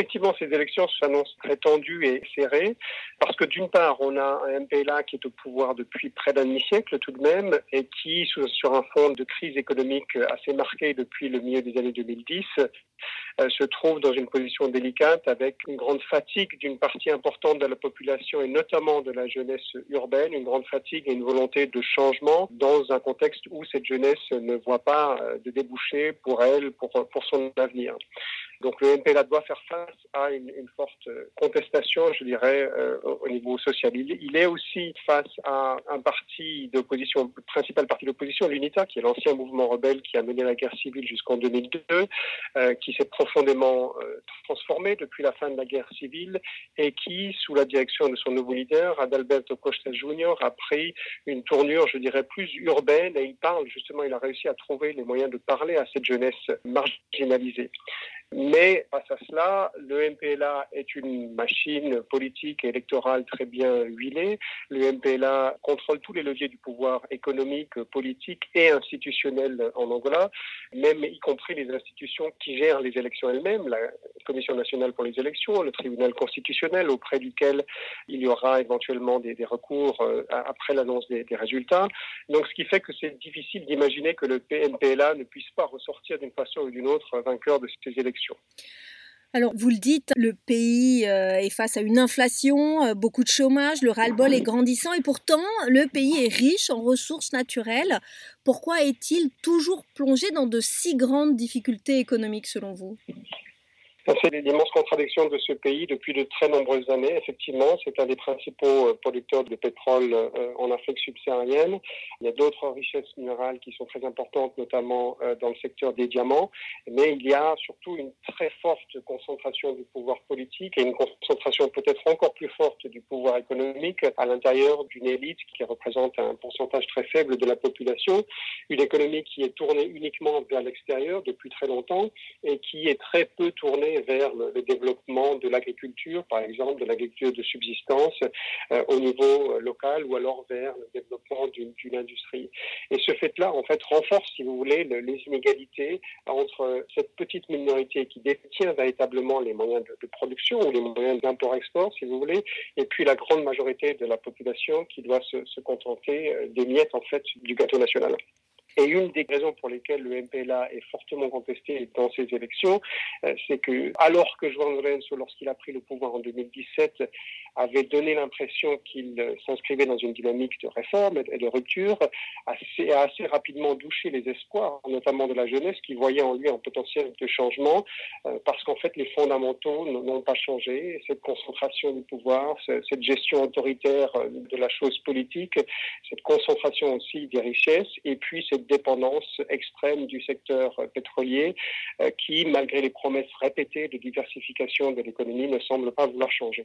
Effectivement, ces élections s'annoncent très tendues et serrées parce que d'une part, on a un MPLA qui est au pouvoir depuis près d'un demi-siècle tout de même et qui, sur un fond de crise économique assez marqué depuis le milieu des années 2010, euh, se trouve dans une position délicate avec une grande fatigue d'une partie importante de la population et notamment de la jeunesse urbaine, une grande fatigue et une volonté de changement dans un contexte où cette jeunesse ne voit pas euh, de débouché pour elle, pour, pour son avenir. Donc le MPLA doit faire face à une, une forte contestation, je dirais, euh, au niveau social. Il, il, est aussi face à un parti d'opposition, le principal parti d'opposition, l'UNITA, qui est l'ancien mouvement rebelle qui a mené la guerre civile jusqu'en 2002, euh, qui s'est profondément euh, transformé depuis la fin de la guerre civile et qui, sous la direction de son nouveau leader, Adalberto Costa Jr., a pris une tournure, je dirais, plus urbaine et il parle justement, il a réussi à trouver les moyens de parler à cette jeunesse marginalisée. Mais face à cela, le MPLA est une machine politique et électorale très bien huilée. Le MPLA contrôle tous les leviers du pouvoir économique, politique et institutionnel en Angola, même y compris les institutions qui gèrent les élections elles-mêmes, Commission nationale pour les élections, le tribunal constitutionnel auprès duquel il y aura éventuellement des, recours euh, après l'annonce des, des, résultats. Donc ce qui fait que c'est difficile d'imaginer que le MPLA ne puisse pas ressortir d'une façon ou d'une autre vainqueur de ces élections. Alors, vous le dites, le pays euh, est face à une inflation, euh, beaucoup de chômage, le ras-le-bol est grandissant et pourtant, le pays est riche en ressources naturelles. Pourquoi est-il toujours plongé dans de si grandes difficultés économiques selon vous? C'est l'immense contradiction de ce pays depuis de très nombreuses années. Effectivement, c'est un des principaux euh, producteurs de pétrole euh, en Afrique subsaharienne. Il y a d'autres richesses minérales qui sont très importantes, notamment euh, dans le secteur des diamants. Mais il y a surtout une très forte concentration du pouvoir politique et une concentration peut-être encore plus forte du pouvoir économique à l'intérieur d'une élite qui représente un pourcentage très faible de la population. Une économie qui est tournée uniquement vers l'extérieur depuis très longtemps et qui est très peu tournée vers le, développement de l'agriculture, par exemple, de l'agriculture de subsistance euh, au niveau euh, local ou alors vers le développement d'une industrie. Et ce fait-là, en fait, renforce, si vous voulez, le, les inégalités entre cette petite minorité qui détient véritablement les moyens de, production ou les moyens d'import-export, si vous voulez, et puis la grande majorité de la population qui doit se, se contenter euh, des miettes, en fait, du gâteau national. Et une des raisons pour lesquelles le MPLA est fortement contesté dans ces élections, euh, c'est que, alors que João Lourenço, lorsqu'il a pris le pouvoir en 2017, avait donné l'impression qu'il euh, s'inscrivait dans une dynamique de réforme et de rupture, assez, a assez rapidement douché les espoirs, notamment de la jeunesse, qui voyait en lui un potentiel de changement, euh, parce qu'en fait, les fondamentaux n'ont pas changé. Cette concentration du pouvoir, cette gestion autoritaire de la chose politique, cette concentration aussi des richesses, et puis cette dépendance extrême du secteur pétrolier euh, qui, malgré les promesses répétées de diversification de l'économie, ne semble pas vouloir changer.